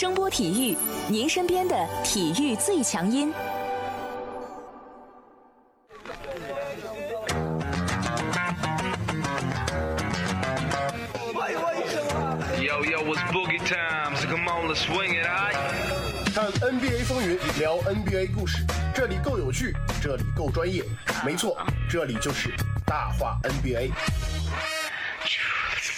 声波体育，您身边的体育最强音。Yo, yo, it's boogie time, so come on, let's swing it, alright? 看 NBA 风云，聊 NBA 故事，这里够有趣，这里够专业，没错，这里就是大话 NBA。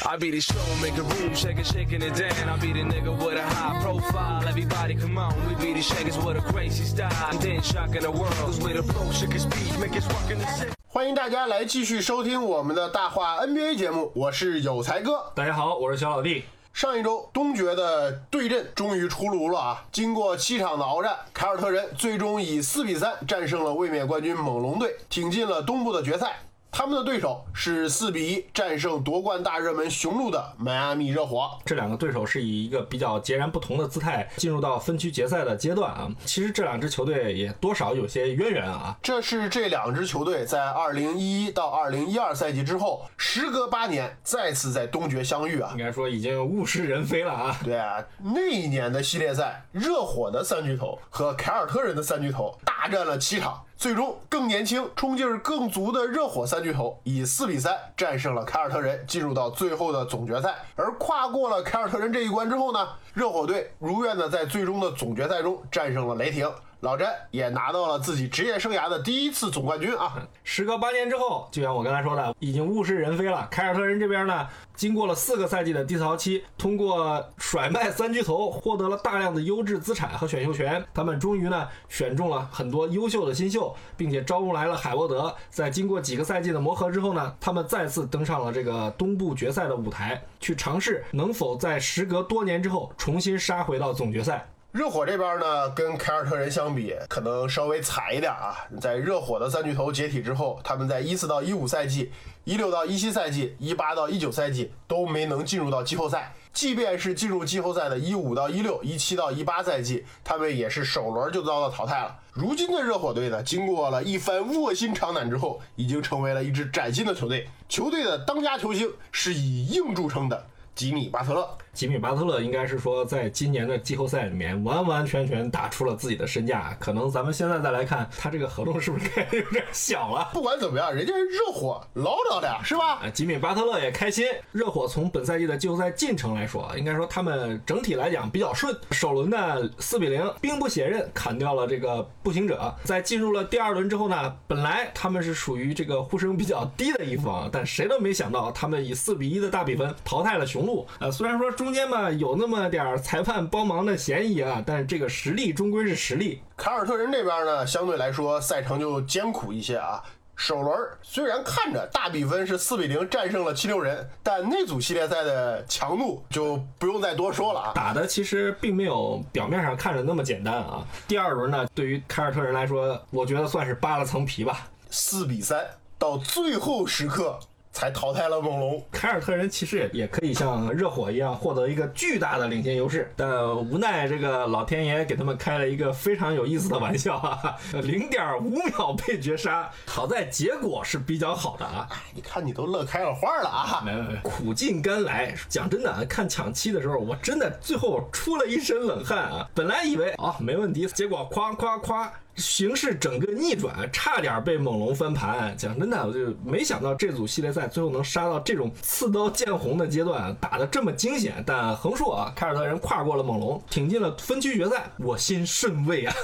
I be the show, make a room, shaking, shaking it down. I be the nigga with a high profile. Everybody come on, we be the shakers with a crazy style. And then shocking the world, cause we the flow, shaking speed, make us rockin' the city. 欢迎大家来继续收听我们的大话 NBA 节目，我是有才哥。大家好，我是小老弟。上一周东决的对阵终于出炉了啊！经过七场的鏖战，凯尔特人最终以四比三战胜了卫冕冠军猛龙队，挺进了东部的决赛。他们的对手是四比一战胜夺冠大热门雄鹿的迈阿密热火。这两个对手是以一个比较截然不同的姿态进入到分区决赛的阶段啊。其实这两支球队也多少有些渊源啊。这是这两支球队在2011到二零一二赛季之后，时隔八年再次在东决相遇啊应。该说已经物是人非了啊。对啊，那一年的系列赛，热火的三巨头和凯尔特人的三巨头大战了七场，最终更年轻、冲劲儿更足的热火三巨头以四比三战胜了凯尔特人，进入到最后的总决赛。而跨过了凯尔特人这一关之后呢，热火队如愿的在最终的总决赛中战胜了雷霆。老詹也拿到了自己职业生涯的第一次总冠军啊！时隔八年之后，就像我刚才说的，已经物是人非了。凯尔特人这边呢，经过了四个赛季的低潮期，通过甩卖三巨头，获得了大量的优质资产和选秀权。他们终于呢选中了很多优秀的新秀，并且招募来了海沃德。在经过几个赛季的磨合之后呢，他们再次登上了这个东部决赛的舞台，去尝试能否在时隔多年之后重新杀回到总决赛。热火这边呢，跟凯尔特人相比，可能稍微惨一点啊。在热火的三巨头解体之后，他们在一四到一五赛季、一六到一七赛季、一八到一九赛季都没能进入到季后赛。即便是进入季后赛的一五到一六、一七到一八赛季，他们也是首轮就遭到淘汰了。如今的热火队呢，经过了一番卧薪尝胆之后，已经成为了一支崭新的球队。球队的当家球星是以硬著称的吉米巴特勒。吉米巴特勒应该是说，在今年的季后赛里面完完全全打出了自己的身价。可能咱们现在再来看，他这个合同是不是该 有点小了？不管怎么样，人家是热火老屌的呀，是吧？啊，吉米巴特勒也开心。热火从本赛季的季后赛进程来说，应该说他们整体来讲比较顺。首轮呢四比零，兵不血刃砍掉了这个步行者。在进入了第二轮之后呢，本来他们是属于这个呼声比较低的一方，但谁都没想到他们以四比一的大比分淘汰了雄鹿。呃，虽然说中间嘛有那么点儿裁判帮忙的嫌疑啊，但是这个实力终归是实力。凯尔特人这边呢，相对来说赛程就艰苦一些啊。首轮虽然看着大比分是四比零战胜了七六人，但那组系列赛的强度就不用再多说了啊。打的其实并没有表面上看着那么简单啊。第二轮呢，对于凯尔特人来说，我觉得算是扒了层皮吧。四比三到最后时刻才淘汰了猛龙。凯尔特人其实也也可以像热火一样获得一个巨大的领先优势，但无奈这个老天爷给他们开了一个非常有意思的玩笑啊，零点五秒被绝杀。好在结果是比较好的啊，你看你都乐开了花了啊！没没没，苦尽甘来。讲真的啊，看抢七的时候，我真的最后出了一身冷汗啊。本来以为啊没问题，结果夸夸夸。形势整个逆转，差点被猛龙翻盘。讲真的，我就没想到这组系列赛最后能杀到这种刺刀见红的阶段，打得这么惊险。但横竖啊，凯尔特人跨过了猛龙，挺进了分区决赛，我心甚慰 啊！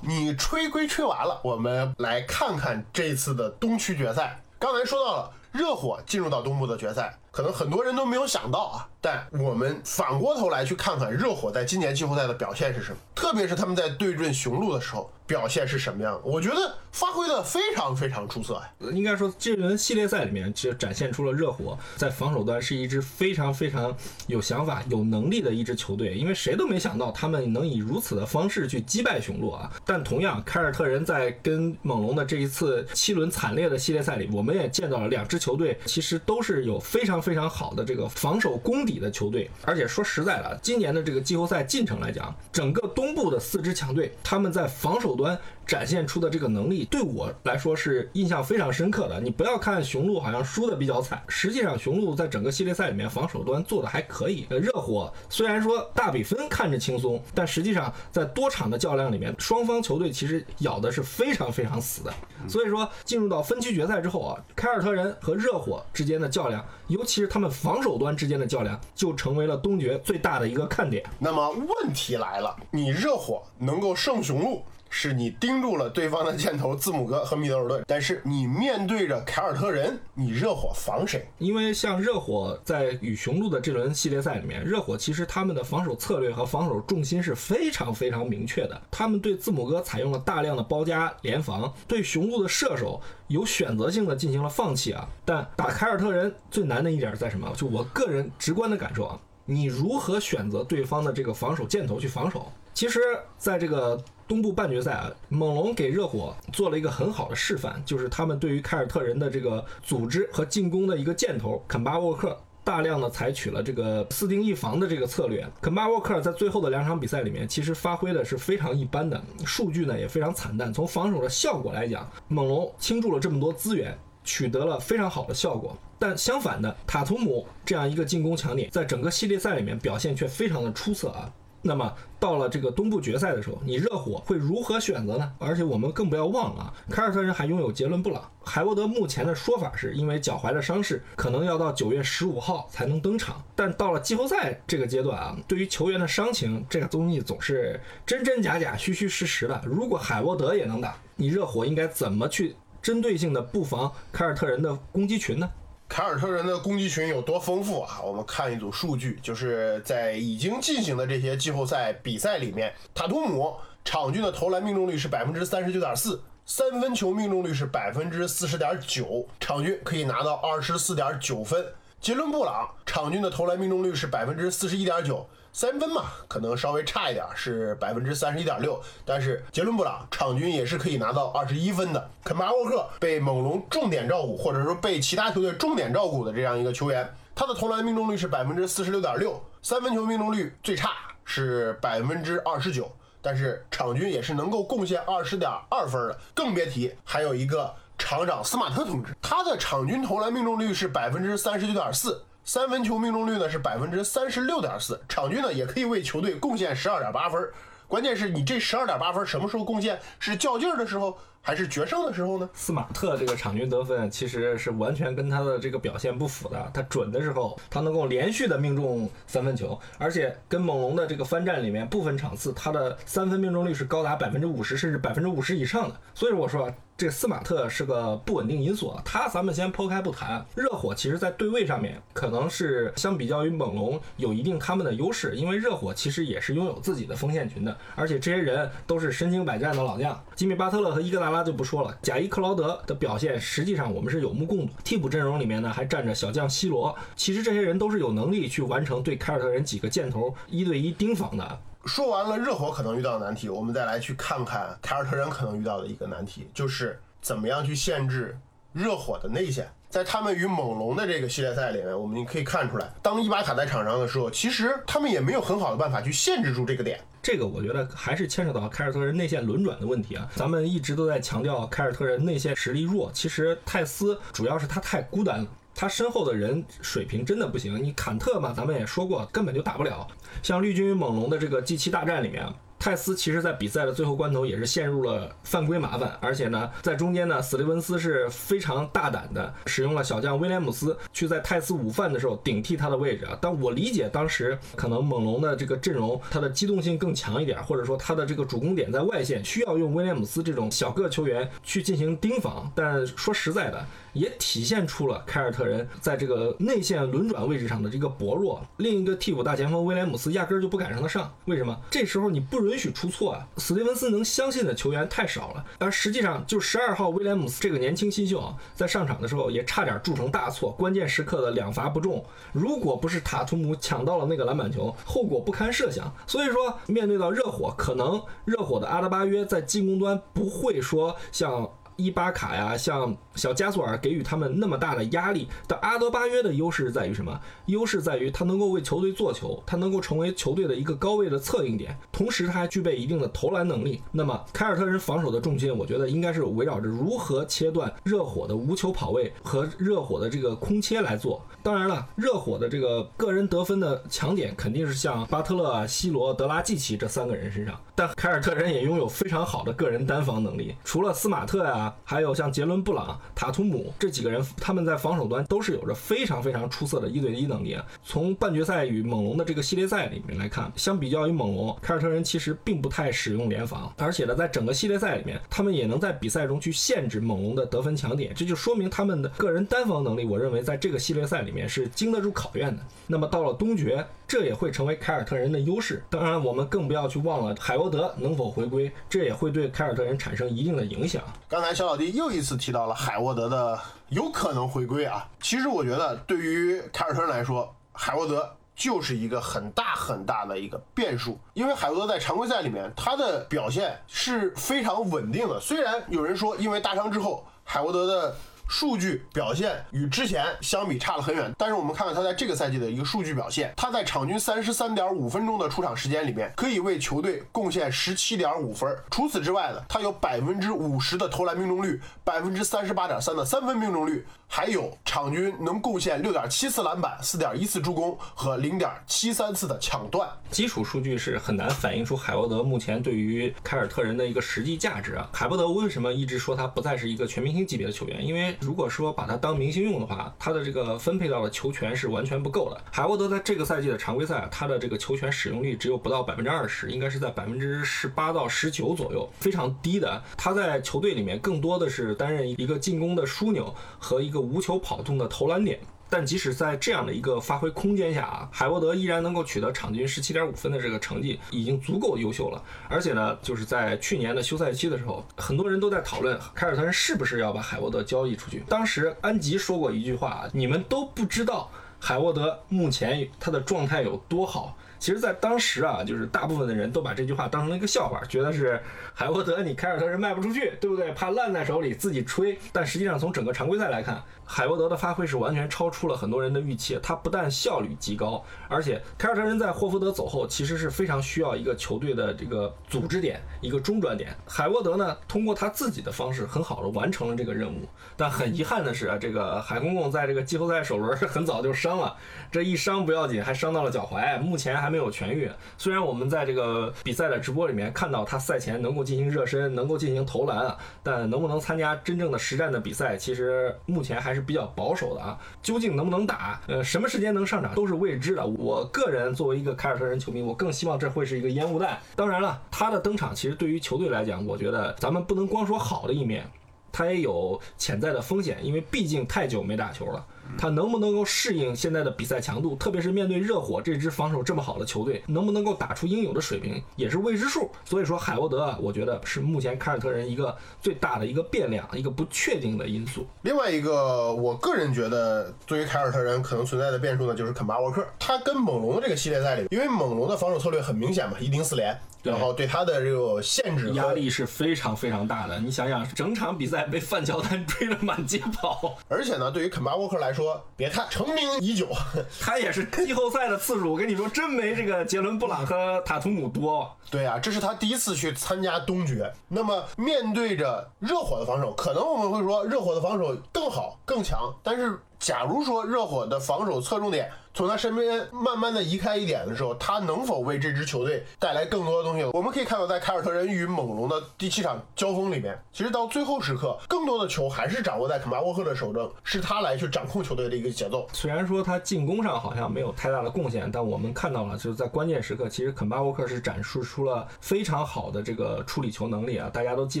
你吹归吹完了，我们来看看这次的东区决赛。刚才说到了热火进入到东部的决赛，可能很多人都没有想到啊。但我们反过头来去看看热火在今年季后赛的表现是什么，特别是他们在对阵雄鹿的时候表现是什么样？我觉得发挥的非常非常出色呀。应该说，这轮系列赛里面，其实展现出了热火在防守端是一支非常非常有想法、有能力的一支球队。因为谁都没想到他们能以如此的方式去击败雄鹿啊！但同样，凯尔特人在跟猛龙的这一次七轮惨烈的系列赛里，我们也见到了两支球队其实都是有非常非常好的这个防守功底的球队。而且说实在的，今年的这个季后赛进程来讲，整个东部的四支强队，他们在防守端展现出的这个能力，对我来说是印象非常深刻的。你不要看雄鹿好像输的比较惨，实际上雄鹿在整个系列赛里面防守端做的还可以。呃，热火虽然说大比分看着轻松，但实际上在多场的较量里面，双方球队其实咬的是非常非常死的。所以说进入到分区决赛之后啊，凯尔特人和热火之间的较量，尤其是他们防守端之间的较量，就成为了东决最大的一个看点。那么问题来了，你热火能够胜雄鹿，是你盯住了对方的箭头字母哥和米德尔顿，但是你面对着凯尔特人，你热火防谁？因为像热火在与雄鹿的这轮系列赛里面，热火其实他们的防守策略和防守重心是非常非常明确的。他们对字母哥采用了大量的包夹联防，对雄鹿的射手有选择性的进行了放弃啊。但打凯尔特人最难的一点在什么？就我个人直观的感受啊，你如何选择对方的这个防守箭头去防守？其实，在这个东部半决赛啊，猛龙给热火做了一个很好的示范，就是他们对于凯尔特人的这个组织和进攻的一个箭头肯巴沃克。大量的采取了这个四盯一防的这个策略，肯巴沃克在最后的两场比赛里面，其实发挥的是非常一般的，数据呢也非常惨淡。从防守的效果来讲，猛龙倾注了这么多资源，取得了非常好的效果。但相反的，塔图姆这样一个进攻强点，在整个系列赛里面表现却非常的出色啊。那么到了这个东部决赛的时候，你热火会如何选择呢？而且我们更不要忘了啊，凯尔特人还拥有杰伦布朗。海沃德目前的说法是因为脚踝的伤势，可能要到九月十五号才能登场。但到了季后赛这个阶段啊，对于球员的伤情，这个综艺总是真真假假、虚虚实实的。如果海沃德也能打，你热火应该怎么去针对性的布防凯尔特人的攻击群呢？凯尔特人的攻击群有多丰富啊？我们看一组数据，就是在已经进行的这些季后赛比赛里面，塔图姆场均的投篮命中率是百分之三十九点四，三分球命中率是百分之四十点九，场均可以拿到二十四点九分。杰伦布朗场均的投篮命中率是百分之四十一点九。三分嘛，可能稍微差一点，是百分之三十一点六。但是杰伦布朗场均也是可以拿到二十一分的。肯巴沃克被猛龙重点照顾，或者说被其他球队重点照顾的这样一个球员，他的投篮命中率是百分之四十六点六，三分球命中率最差是百分之二十九，但是场均也是能够贡献二十点二分的。更别提还有一个厂长斯马特同志，他的场均投篮命中率是百分之三十九点四。三分球命中率呢是百分之三十六点四，场均呢也可以为球队贡献十二点八分。关键是你这十二点八分什么时候贡献？是较劲儿的时候，还是决胜的时候呢？斯马特这个场均得分其实是完全跟他的这个表现不符的。他准的时候，他能够连续的命中三分球，而且跟猛龙的这个番战里面，部分场次他的三分命中率是高达百分之五十，甚至百分之五十以上的。所以我说啊。这斯马特是个不稳定因素啊，他咱们先抛开不谈。热火其实在对位上面可能是相比较于猛龙有一定他们的优势，因为热火其实也是拥有自己的锋线群的，而且这些人都是身经百战的老将。吉米巴特勒和伊戈达拉那就不说了，贾伊克劳德的表现实际上我们是有目共睹。替补阵容里面呢还站着小将西罗，其实这些人都是有能力去完成对凯尔特人几个箭头一对一盯防的。说完了热火可能遇到的难题，我们再来去看看凯尔特人可能遇到的一个难题，就是怎么样去限制热火的内线。在他们与猛龙的这个系列赛里面，我们可以看出来，当伊巴卡在场上的时候，其实他们也没有很好的办法去限制住这个点。这个我觉得还是牵扯到凯尔特人内线轮转的问题啊。咱们一直都在强调凯尔特人内线实力弱，其实泰斯主要是他太孤单了。他身后的人水平真的不行，你坎特嘛，咱们也说过，根本就打不了。像绿军与猛龙的这个 G 七大战里面。泰斯其实，在比赛的最后关头也是陷入了犯规麻烦，而且呢，在中间呢，斯蒂文斯是非常大胆的使用了小将威廉姆斯去在泰斯午饭的时候顶替他的位置啊。但我理解当时可能猛龙的这个阵容，它的机动性更强一点，或者说它的这个主攻点在外线，需要用威廉姆斯这种小个球员去进行盯防。但说实在的，也体现出了凯尔特人在这个内线轮转位置上的这个薄弱。另一个替补大前锋威廉姆斯压根儿就不敢让他上，为什么？这时候你不如允许出错啊！史蒂文斯能相信的球员太少了，而实际上就十二号威廉姆斯这个年轻新秀啊，在上场的时候也差点铸成大错，关键时刻的两罚不中，如果不是塔图姆抢到了那个篮板球，后果不堪设想。所以说，面对到热火，可能热火的阿德巴约在进攻端不会说像。伊巴卡呀，像小加索尔给予他们那么大的压力。但阿德巴约的优势在于什么？优势在于他能够为球队做球，他能够成为球队的一个高位的策应点，同时他还具备一定的投篮能力。那么凯尔特人防守的重心，我觉得应该是围绕着如何切断热火的无球跑位和热火的这个空切来做。当然了，热火的这个个人得分的强点肯定是像巴特勒啊、西罗、德拉季奇这三个人身上，但凯尔特人也拥有非常好的个人单防能力。除了斯马特呀、还有像杰伦布朗、塔图姆这几个人，他们在防守端都是有着非常非常出色的一对一能力啊。从半决赛与猛龙的这个系列赛里面来看，相比较于猛龙，凯尔特人其实并不太使用联防，而且呢，在整个系列赛里面，他们也能在比赛中去限制猛龙的得分强点，这就说明他们的个人单防能力，我认为在这个系列赛里面是经得住考验的。那么到了东决，这也会成为凯尔特人的优势。当然，我们更不要去忘了海沃德能否回归，这也会对凯尔特人产生一定的影响。刚才小老弟又一次提到了海沃德的有可能回归啊。其实我觉得对于凯尔特人来说，海沃德就是一个很大很大的一个变数，因为海沃德在常规赛里面他的表现是非常稳定的。虽然有人说因为大伤之后，海沃德的数据表现与之前相比差了很远，但是我们看看他在这个赛季的一个数据表现，他在场均三十三点五分钟的出场时间里面，可以为球队贡献十七点五分。除此之外呢，他有百分之五十的投篮命中率，百分之三十八点三的三分命中率，还有场均能贡献六点七次篮板、四点一次助攻和零点七三次的抢断。基础数据是很难反映出海沃德目前对于凯尔特人的一个实际价值啊。海沃德为什么一直说他不再是一个全明星级别的球员？因为如果说把他当明星用的话，他的这个分配到的球权是完全不够的。海沃德在这个赛季的常规赛，他的这个球权使用率只有不到百分之二十，应该是在百分之十八到十九左右，非常低的。他在球队里面更多的是担任一个进攻的枢纽和一个无球跑动的投篮点。但即使在这样的一个发挥空间下啊，海沃德依然能够取得场均十七点五分的这个成绩，已经足够优秀了。而且呢，就是在去年的休赛期的时候，很多人都在讨论凯尔特人是不是要把海沃德交易出去。当时安吉说过一句话啊，你们都不知道海沃德目前他的状态有多好。其实，在当时啊，就是大部分的人都把这句话当成了一个笑话，觉得是海沃德你凯尔特人卖不出去，对不对？怕烂在手里自己吹。但实际上，从整个常规赛来看，海沃德的发挥是完全超出了很多人的预期。他不但效率极高，而且凯尔特人在霍福德走后，其实是非常需要一个球队的这个组织点，一个中转点。海沃德呢，通过他自己的方式，很好的完成了这个任务。但很遗憾的是啊，这个海公公在这个季后赛首轮很早就伤了，这一伤不要紧，还伤到了脚踝，目前还还没有痊愈。虽然我们在这个比赛的直播里面看到他赛前能够进行热身，能够进行投篮啊，但能不能参加真正的实战的比赛，其实目前还是比较保守的啊。究竟能不能打，呃，什么时间能上场都是未知的。我个人作为一个凯尔特人球迷，我更希望这会是一个烟雾弹。当然了，他的登场其实对于球队来讲，我觉得咱们不能光说好的一面。他也有潜在的风险，因为毕竟太久没打球了。他能不能够适应现在的比赛强度，特别是面对热火这支防守这么好的球队，能不能够打出应有的水平，也是未知数。所以说，海沃德啊，我觉得是目前凯尔特人一个最大的一个变量，一个不确定的因素。另外一个，我个人觉得对于凯尔特人可能存在的变数呢，就是肯巴沃克。他跟猛龙的这个系列赛里，因为猛龙的防守策略很明显嘛，一顶四连，然后对他的这个限制压力是非常非常大的。你想想，整场比赛被范乔丹 追得满街跑，而且呢，对于肯巴沃克来说，别看成名已久，他也是季后赛的次数，我跟你说，真没这个杰伦布朗和塔图姆多。对啊，这是他第一次去参加东决。那么面对着热火的防守，可能我们会说热火的防守更好更强，但是假如说热火的防守侧重点从他身边慢慢的移开一点的时候，他能否为这支球队带来更多的东西？我们可以看到，在凯尔特人与猛龙的第七场交锋里面，其实到最后时刻，更多的球还是掌握在肯巴沃克的手中，是他来去掌控球队的一个节奏。虽然说他进攻上好像没有太大的贡献，但我们看到了，就是在关键时刻，其实肯巴沃克是展示出了非常好的这个处理球能力啊！大家都记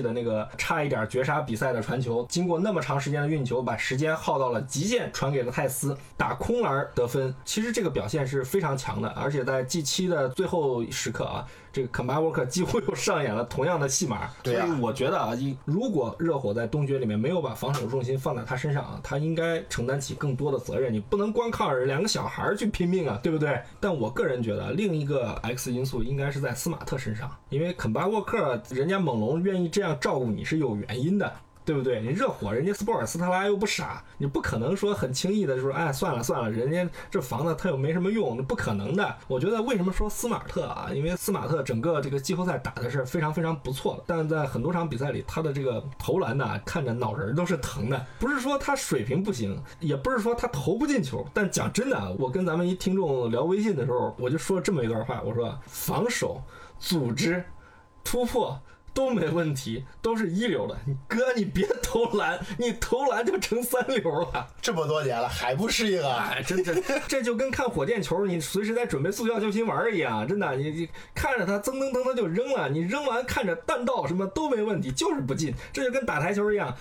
得那个差一点绝杀比赛的传球，经过那么长时间的运球，把时间耗到了极限，传给了泰斯，打空篮得分。其实这个表现是非常强的，而且在 G 七的最后时刻啊。这个肯巴沃克几乎又上演了同样的戏码，对啊所以我觉得啊，一如果热火在东决里面没有把防守重心放在他身上啊，他应该承担起更多的责任。你不能光靠两个小孩儿去拼命啊，对不对？但我个人觉得，另一个 X 因素应该是在斯马特身上，因为肯巴沃克人家猛龙愿意这样照顾你是有原因的。对不对？你热火人家斯波尔斯特拉又不傻，你不可能说很轻易的就说，哎，算了算了，人家这防的他又没什么用，不可能的。我觉得为什么说斯马特啊？因为斯马特整个这个季后赛打的是非常非常不错的，但在很多场比赛里，他的这个投篮呢，看着脑仁都是疼的。不是说他水平不行，也不是说他投不进球，但讲真的，我跟咱们一听众聊微信的时候，我就说了这么一段话，我说防守、组织、突破。都没问题，都是一流的。你哥，你别投篮，你投篮就成三流了。这么多年了还不适应啊？哎，真真，这就跟看火箭球，你随时在准备速效救心丸一样。真的，你你看着它噌噔噔的就扔了，你扔完看着弹道什么都没问题，就是不进。这就跟打台球一样。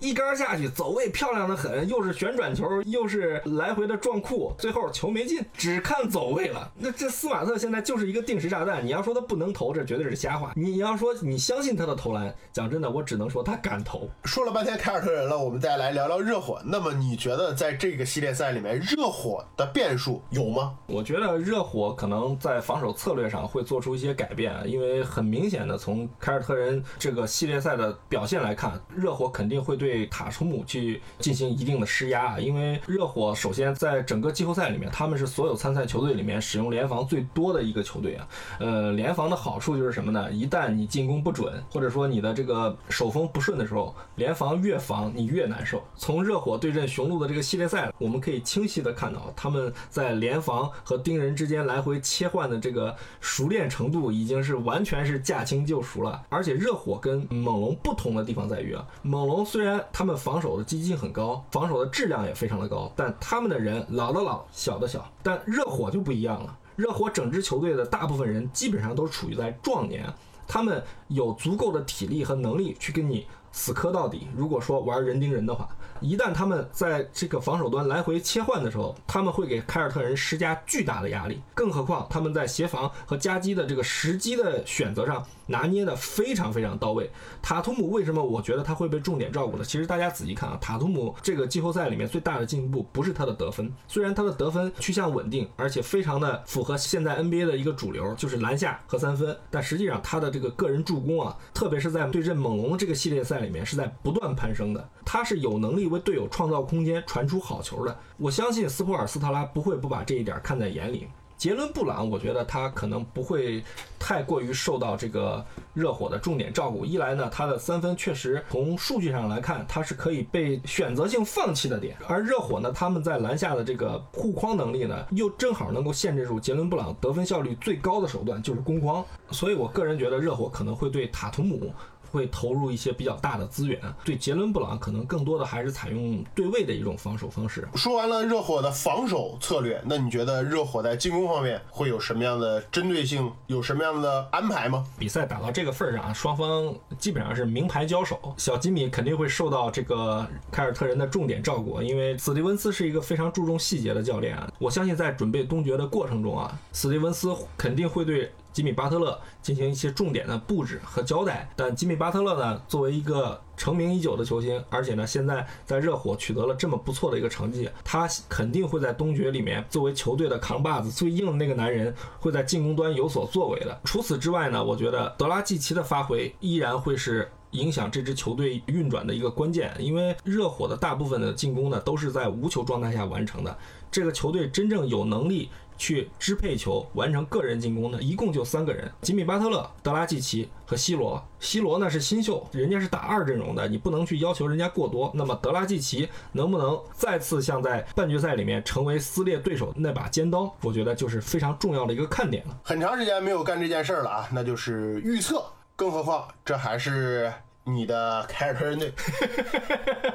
一杆下去，走位漂亮的很，又是旋转球，又是来回的撞库，最后球没进，只看走位了。那这斯马特现在就是一个定时炸弹，你要说他不能投，这绝对是瞎话。你要说你相信他的投篮，讲真的，我只能说他敢投。说了半天凯尔特人了，我们再来聊聊热火。那么你觉得在这个系列赛里面，热火的变数有吗？我觉得热火可能在防守策略上会做出一些改变，因为很明显的从凯尔特人这个系列赛的表现来看，热火肯定会对。对塔图姆去进行一定的施压啊，因为热火首先在整个季后赛里面，他们是所有参赛球队里面使用联防最多的一个球队啊。呃，联防的好处就是什么呢？一旦你进攻不准，或者说你的这个手风不顺的时候，联防越防你越难受。从热火对阵雄鹿的这个系列赛，我们可以清晰的看到，他们在联防和盯人之间来回切换的这个熟练程度，已经是完全是驾轻就熟了。而且热火跟猛龙不同的地方在于啊，猛龙虽然他们防守的积极性很高，防守的质量也非常的高，但他们的人老的老，小的小。但热火就不一样了，热火整支球队的大部分人基本上都处于在壮年，他们有足够的体力和能力去跟你死磕到底。如果说玩人盯人的话。一旦他们在这个防守端来回切换的时候，他们会给凯尔特人施加巨大的压力。更何况他们在协防和夹击的这个时机的选择上拿捏的非常非常到位。塔图姆为什么我觉得他会被重点照顾呢？其实大家仔细看啊，塔图姆这个季后赛里面最大的进步不是他的得分，虽然他的得分趋向稳定，而且非常的符合现在 NBA 的一个主流，就是篮下和三分，但实际上他的这个个人助攻啊，特别是在对阵猛龙这个系列赛里面是在不断攀升的。他是有能力。为队友创造空间、传出好球的，我相信斯普尔斯特拉不会不把这一点看在眼里。杰伦布朗，我觉得他可能不会太过于受到这个热火的重点照顾。一来呢，他的三分确实从数据上来看，他是可以被选择性放弃的点。而热火呢，他们在篮下的这个护框能力呢，又正好能够限制住杰伦布朗得分效率最高的手段，就是攻框。所以我个人觉得热火可能会对塔图姆。会投入一些比较大的资源，对杰伦布朗可能更多的还是采用对位的一种防守方式。说完了热火的防守策略，那你觉得热火在进攻方面会有什么样的针对性，有什么样的安排吗？比赛打到这个份儿上，双方基本上是名牌交手，小吉米肯定会受到这个凯尔特人的重点照顾，因为斯蒂文斯是一个非常注重细节的教练啊。我相信在准备东决的过程中啊，斯蒂文斯肯定会对。吉米巴特勒进行一些重点的布置和交代，但吉米巴特勒呢，作为一个成名已久的球星，而且呢，现在在热火取得了这么不错的一个成绩，他肯定会在东决里面作为球队的扛把子、最硬的那个男人，会在进攻端有所作为的。除此之外呢，我觉得德拉季奇的发挥依然会是影响这支球队运转的一个关键，因为热火的大部分的进攻呢，都是在无球状态下完成的。这个球队真正有能力。去支配球、完成个人进攻的，一共就三个人：吉米·巴特勒、德拉季奇和西罗。西罗呢是新秀，人家是打二阵容的，你不能去要求人家过多。那么德拉季奇能不能再次像在半决赛里面成为撕裂对手那把尖刀？我觉得就是非常重要的一个看点了。很长时间没有干这件事儿了啊，那就是预测。更何况这还是你的凯尔特人队，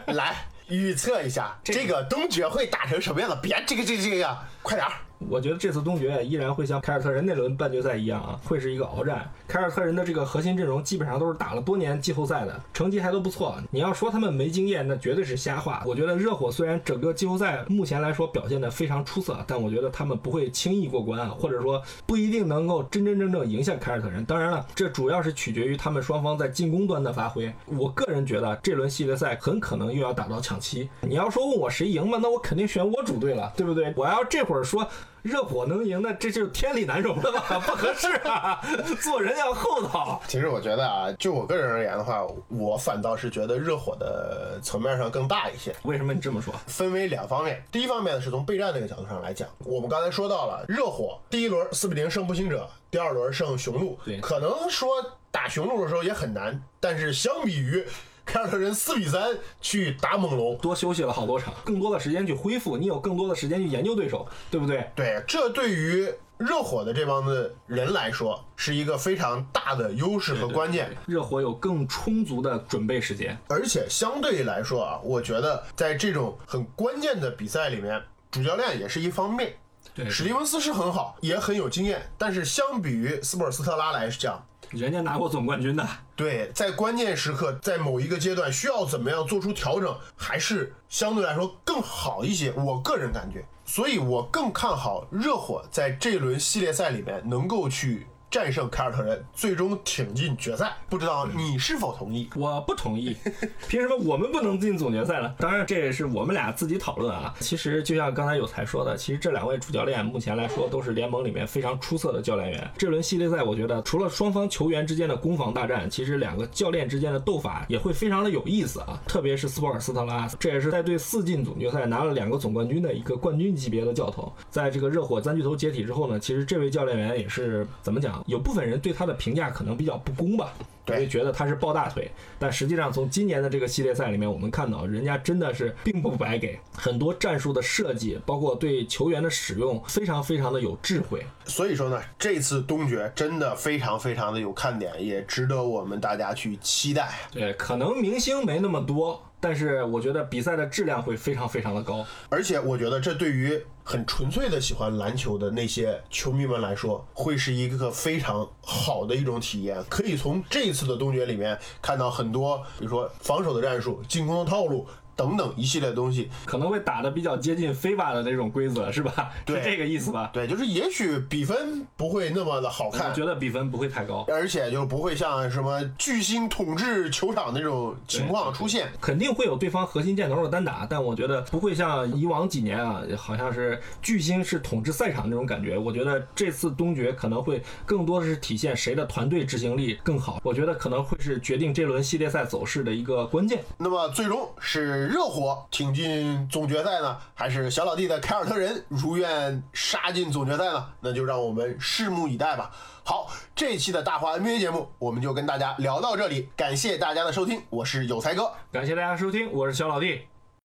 来预测一下这个东决会打成什么样子？别这个这个这个呀，快点儿！我觉得这次东决依然会像凯尔特人那轮半决赛一样啊，会是一个鏖战。凯尔特人的这个核心阵容基本上都是打了多年季后赛的，成绩还都不错。你要说他们没经验，那绝对是瞎话。我觉得热火虽然整个季后赛目前来说表现的非常出色，但我觉得他们不会轻易过关啊，或者说不一定能够真真正正赢下凯尔特人。当然了，这主要是取决于他们双方在进攻端的发挥。我个人觉得这轮系列赛很可能又要打到抢七。你要说问我谁赢嘛，那我肯定选我主队了，对不对？我要这会儿说。热火能赢，那这就是天理难容了吧？不合适啊，做人要厚道。其实我觉得啊，就我个人而言的话，我反倒是觉得热火的层面上更大一些。为什么你这么说？分为两方面，第一方面呢是从备战这个角度上来讲，我们刚才说到了热火第一轮四比零胜步行者，第二轮胜雄鹿，对可能说打雄鹿的时候也很难，但是相比于凯尔特人四比三去打猛龙，多休息了好多场，更多的时间去恢复，你有更多的时间去研究对手，对不对？对，这对于热火的这帮子人来说是一个非常大的优势和关键。热火有更充足的准备时间。而且相对来说啊，我觉得在这种很关键的比赛里面，主教练也是一方面。对史蒂文斯是很好，也很有经验，但是相比于斯波尔斯特拉来讲，人家拿过总冠军的，对，在关键时刻，在某一个阶段需要怎么样做出调整，还是相对来说更好一些。我个人感觉，所以我更看好热火在这轮系列赛里面能够去战胜凯尔特人，最终挺进决赛。不知道你是否同意？我不同意。凭什么我们不能进总决赛呢？当然，这也是我们俩自己讨论啊。其实就像刚才有才说的，其实这两位主教练目前来说都是联盟里面非常出色的教练员。这轮系列赛，我觉得除了双方球员之间的攻防大战，其实两个教练之间的斗法也会非常的有意思啊。特别是斯波尔斯特拉，这也是在对四进总决赛拿了两个总冠军的一个冠军级别的教头。在这个热火三巨头解体之后呢，其实这位教练员也是怎么讲？有部分人对他的评价可能比较不公吧。对会觉得他是抱大腿，但实际上从今年的这个系列赛里面，我们看到人家真的是并不白给，很多战术的设计，包括对球员的使用，非常非常的有智慧。所以说呢，这次东决真的非常非常的有看点，也值得我们大家去期待。对，可能明星没那么多，但是我觉得比赛的质量会非常非常的高。而且我觉得这对于很纯粹的喜欢篮球的那些球迷们来说，会是一个非常好的一种体验。可以从这一次的东决里面看到很多，比如说防守的战术、进攻的套路等等一系列东西。可能会打的比较接近非法的那种规则，是吧？对是这个意思吧？对，就是也许比分不会那么的好看我看，觉得比分不会太高。而且就不会像什么巨星统治球场那种情况出现。肯定会有对方核心箭头的单打，但我觉得不会像以往几年啊，好像是巨星是统治赛场那种感觉。我觉得这次东决可能会更多的是体现谁的团队执行力更好。我觉得可能会是决定这轮系列赛走势的一个关键。那么最终热火挺进总决赛呢，还是小老弟的凯尔特人如愿杀进总决赛呢？那就让我们拭目以待吧。好，这一期的大话 NBA 节目我们就跟大家聊到这里，感谢大家的收听，我是有才哥，感谢大家收听，我是小老弟。